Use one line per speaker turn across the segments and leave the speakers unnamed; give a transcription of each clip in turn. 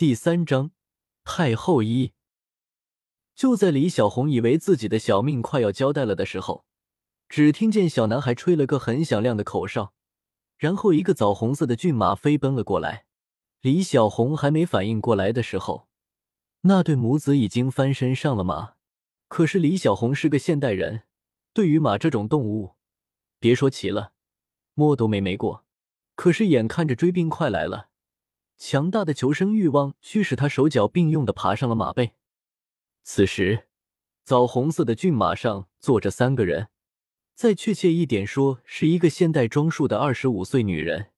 第三章太后一。就在李小红以为自己的小命快要交代了的时候，只听见小男孩吹了个很响亮的口哨，然后一个枣红色的骏马飞奔了过来。李小红还没反应过来的时候，那对母子已经翻身上了马。可是李小红是个现代人，对于马这种动物，别说骑了，摸都没没过。可是眼看着追兵快来了，强大的求生欲望驱使他手脚并用的爬上了马背。此时，枣红色的骏马上坐着三个人，再确切一点说，是一个现代装束的二十五岁女人，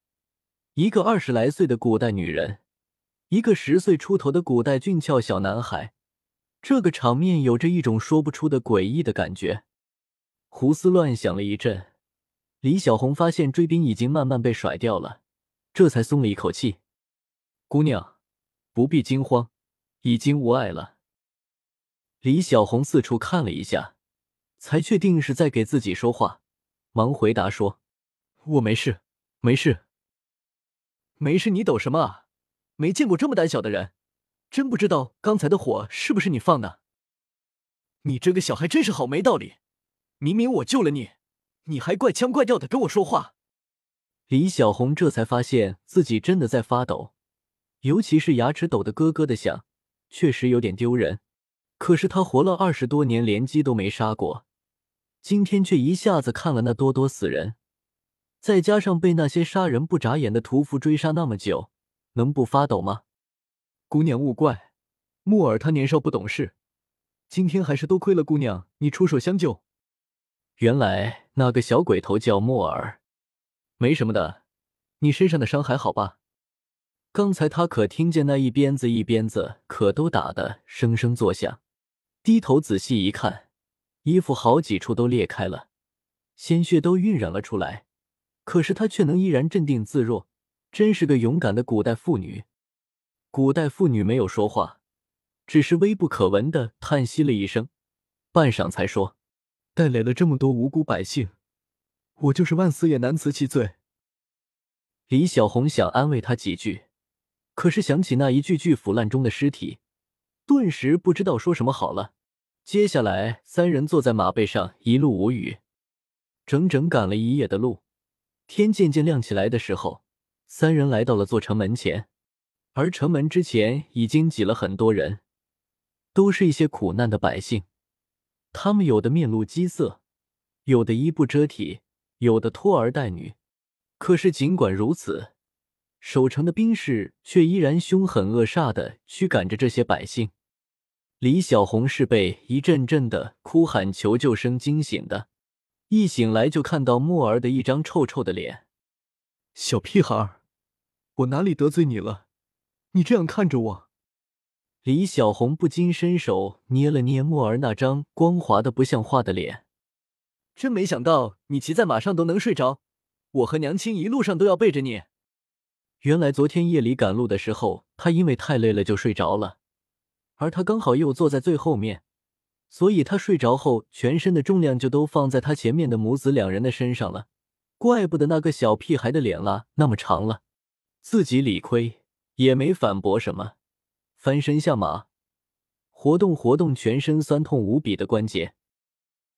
一个二十来岁的古代女人，一个十岁出头的古代俊俏小男孩。这个场面有着一种说不出的诡异的感觉。胡思乱想了一阵，李小红发现追兵已经慢慢被甩掉了，这才松了一口气。姑娘，不必惊慌，已经无碍了。李小红四处看了一下，才确定是在给自己说话，忙回答说：“我没事，没事，没事。你抖什么啊？没见过这么胆小的人。”真不知道刚才的火是不是你放的？你这个小孩真是好没道理！明明我救了你，你还怪腔怪调的跟我说话。李小红这才发现自己真的在发抖，尤其是牙齿抖得咯咯的响，确实有点丢人。可是他活了二十多年，连鸡都没杀过，今天却一下子看了那多多死人，再加上被那些杀人不眨眼的屠夫追杀那么久，能不发抖吗？姑娘勿怪，木耳他年少不懂事，今天还是多亏了姑娘你出手相救。原来那个小鬼头叫木耳，没什么的，你身上的伤还好吧？刚才他可听见那一鞭子一鞭子可都打得声声作响，低头仔细一看，衣服好几处都裂开了，鲜血都晕染了出来，可是他却能依然镇定自若，真是个勇敢的古代妇女。古代妇女没有说话，只是微不可闻的叹息了一声，半晌才说：“带来了这么多无辜百姓，我就是万死也难辞其罪。”李小红想安慰他几句，可是想起那一具具腐烂中的尸体，顿时不知道说什么好了。接下来，三人坐在马背上，一路无语，整整赶了一夜的路。天渐渐亮起来的时候，三人来到了座城门前。而城门之前已经挤了很多人，都是一些苦难的百姓。他们有的面露饥色，有的衣不遮体，有的拖儿带女。可是尽管如此，守城的兵士却依然凶狠恶煞的驱赶着这些百姓。李小红是被一阵阵的哭喊求救声惊醒的，一醒来就看到墨儿的一张臭臭的脸。小屁孩，我哪里得罪你了？你这样看着我，李小红不禁伸手捏了捏墨儿那张光滑的不像话的脸。真没想到你骑在马上都能睡着，我和娘亲一路上都要背着你。原来昨天夜里赶路的时候，他因为太累了就睡着了，而他刚好又坐在最后面，所以他睡着后全身的重量就都放在他前面的母子两人的身上了。怪不得那个小屁孩的脸拉那么长了，自己理亏。也没反驳什么，翻身下马，活动活动全身酸痛无比的关节。